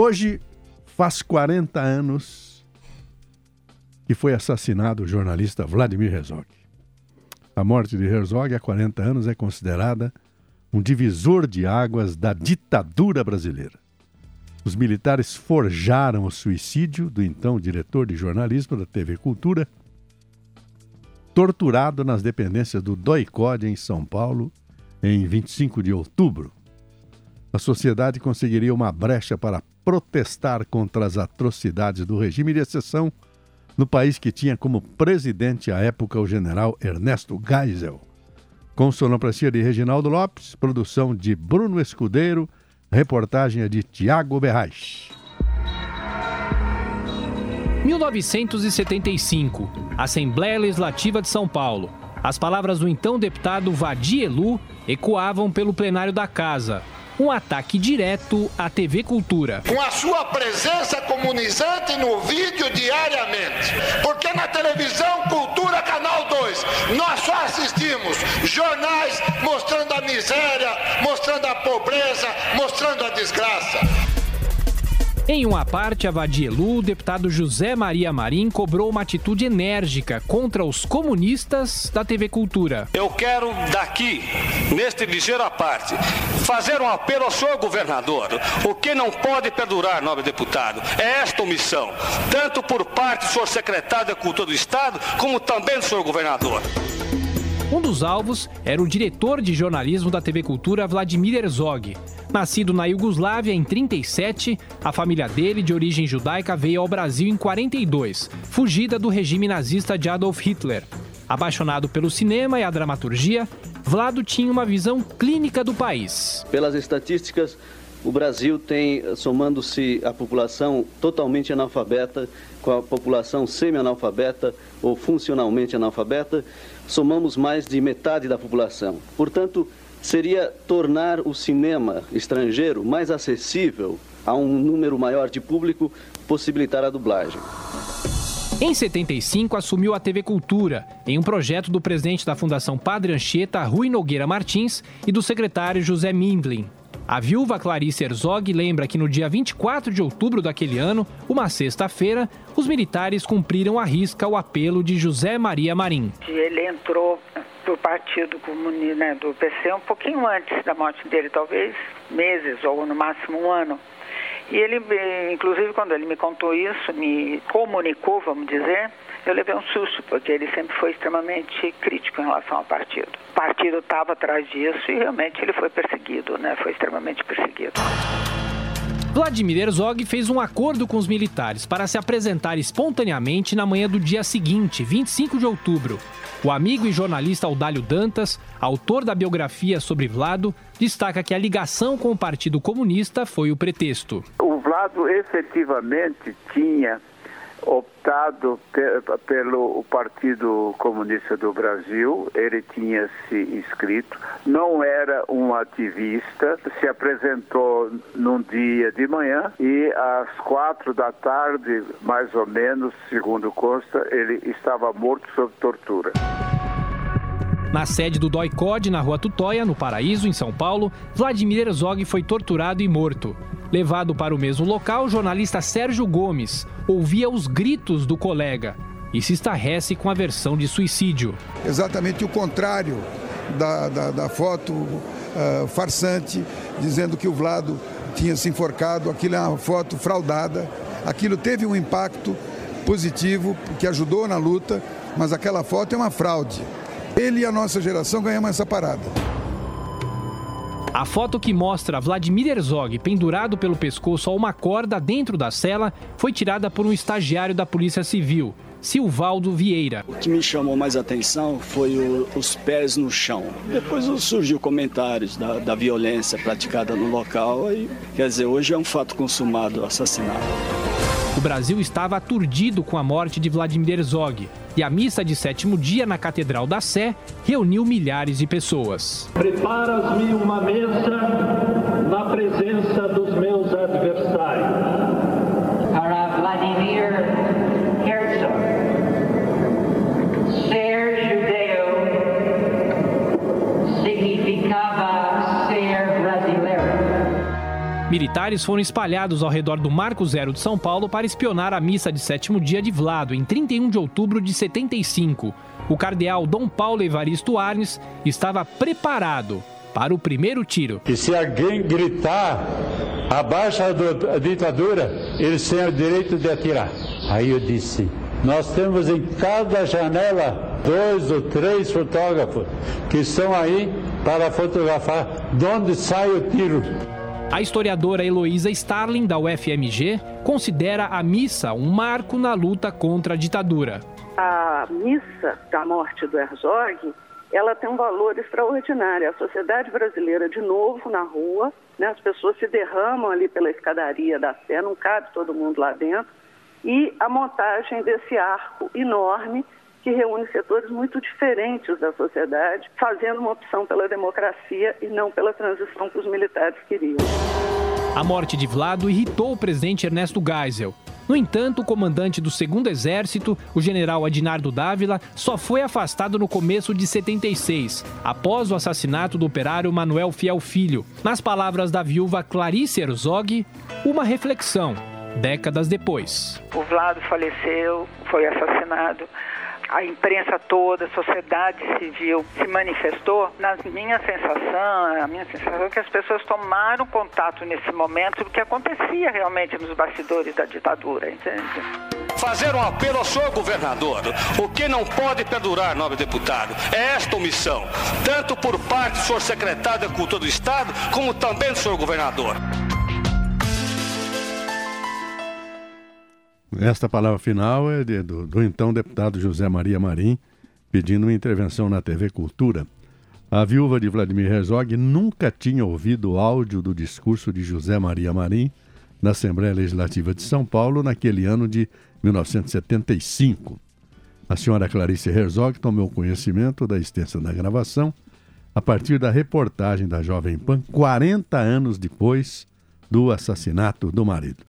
Hoje faz 40 anos que foi assassinado o jornalista Vladimir Herzog. A morte de Herzog há 40 anos é considerada um divisor de águas da ditadura brasileira. Os militares forjaram o suicídio do então diretor de jornalismo da TV Cultura, torturado nas dependências do DOICOD em São Paulo em 25 de outubro. A sociedade conseguiria uma brecha para protestar contra as atrocidades do regime de exceção no país que tinha como presidente à época o general Ernesto Geisel. Com sonoplastia de Reginaldo Lopes, produção de Bruno Escudeiro, reportagem é de Tiago Berrais. 1975, Assembleia Legislativa de São Paulo. As palavras do então deputado Vadielu ecoavam pelo plenário da casa, um ataque direto à TV Cultura. Com a sua presença comunizante no vídeo diariamente. Porque na televisão Cultura Canal 2 nós só assistimos jornais mostrando a miséria, mostrando a pobreza, mostrando a desgraça. Em uma parte, a Vadielu, o deputado José Maria Marim cobrou uma atitude enérgica contra os comunistas da TV Cultura. Eu quero daqui, neste ligeiro parte, fazer um apelo ao senhor governador. O que não pode perdurar, nobre deputado, é esta omissão, tanto por parte do senhor secretário da Cultura do Estado, como também do senhor governador. Um dos alvos era o diretor de jornalismo da TV Cultura, Vladimir Herzog. Nascido na Iugoslávia em 37, a família dele, de origem judaica, veio ao Brasil em 42, fugida do regime nazista de Adolf Hitler. Apaixonado pelo cinema e a dramaturgia, Vlado tinha uma visão clínica do país. Pelas estatísticas, o Brasil tem, somando-se a população totalmente analfabeta com a população semi-analfabeta ou funcionalmente analfabeta, somamos mais de metade da população. Portanto, seria tornar o cinema estrangeiro mais acessível a um número maior de público, possibilitar a dublagem. Em 75, assumiu a TV Cultura, em um projeto do presidente da Fundação Padre Anchieta, Rui Nogueira Martins, e do secretário José Mindlin. A viúva Clarice Herzog lembra que no dia 24 de outubro daquele ano, uma sexta-feira, os militares cumpriram à risca o apelo de José Maria Marim. Ele entrou do Partido Comunista, né, do PC, um pouquinho antes da morte dele, talvez meses ou no máximo um ano. E ele, inclusive, quando ele me contou isso, me comunicou, vamos dizer, eu levei um susto, porque ele sempre foi extremamente crítico em relação ao partido. O partido estava atrás disso e realmente ele foi perseguido, né? Foi extremamente perseguido. Vladimir Herzog fez um acordo com os militares para se apresentar espontaneamente na manhã do dia seguinte, 25 de outubro. O amigo e jornalista Audálio Dantas, autor da biografia sobre Vlado, destaca que a ligação com o Partido Comunista foi o pretexto. O Vlado efetivamente tinha optado pelo Partido Comunista do Brasil, ele tinha se inscrito, não era um ativista, se apresentou num dia de manhã e às quatro da tarde, mais ou menos, segundo consta, ele estava morto sob tortura. Na sede do DOI-COD, na rua Tutóia, no Paraíso, em São Paulo, Vladimir Herzog foi torturado e morto. Levado para o mesmo local, o jornalista Sérgio Gomes ouvia os gritos do colega e se estarrece com a versão de suicídio. Exatamente o contrário da, da, da foto uh, farsante, dizendo que o Vlado tinha se enforcado. Aquilo é uma foto fraudada. Aquilo teve um impacto positivo que ajudou na luta, mas aquela foto é uma fraude. Ele e a nossa geração ganhamos essa parada. A foto que mostra Vladimir Herzog pendurado pelo pescoço a uma corda dentro da cela foi tirada por um estagiário da Polícia Civil, Silvaldo Vieira. O que me chamou mais atenção foi o, os pés no chão. Depois surgiu comentários da, da violência praticada no local. E, quer dizer, hoje é um fato consumado, assassinato. O Brasil estava aturdido com a morte de Vladimir Herzog e a missa de sétimo dia na Catedral da Sé reuniu milhares de pessoas. Preparas-me uma mesa na presença dos meus adversários. Militares foram espalhados ao redor do Marco Zero de São Paulo para espionar a missa de sétimo dia de Vlado, em 31 de outubro de 75. O cardeal Dom Paulo Evaristo Arnes estava preparado para o primeiro tiro. E se alguém gritar abaixo a ditadura, eles têm o direito de atirar. Aí eu disse: nós temos em cada janela dois ou três fotógrafos que estão aí para fotografar de onde sai o tiro. A historiadora Heloísa Starling, da UFMG, considera a missa um marco na luta contra a ditadura. A missa da morte do Herzog ela tem um valor extraordinário. A sociedade brasileira, de novo, na rua, né, as pessoas se derramam ali pela escadaria da Sé, não cabe todo mundo lá dentro, e a montagem desse arco enorme que reúne setores muito diferentes da sociedade, fazendo uma opção pela democracia e não pela transição que os militares queriam. A morte de Vlado irritou o presidente Ernesto Geisel. No entanto, o comandante do segundo exército, o general Adinardo Dávila, só foi afastado no começo de 76, após o assassinato do operário Manuel Fiel Filho. Nas palavras da viúva Clarice Herzog, uma reflexão, décadas depois. O Vlado faleceu, foi assassinado a imprensa toda, a sociedade civil se manifestou, na minha sensação, a minha sensação é que as pessoas tomaram contato nesse momento do que acontecia realmente nos bastidores da ditadura, entende? Fazer um apelo ao senhor governador. O que não pode perdurar, nobre deputado, é esta omissão, tanto por parte do senhor secretário da Cultura do Estado, como também do senhor governador. Esta palavra final é de, do, do, então deputado José Maria Marim, pedindo uma intervenção na TV Cultura. A viúva de Vladimir Herzog nunca tinha ouvido o áudio do discurso de José Maria Marim na Assembleia Legislativa de São Paulo naquele ano de 1975. A senhora Clarice Herzog tomou conhecimento da extensão da gravação a partir da reportagem da Jovem Pan 40 anos depois do assassinato do marido.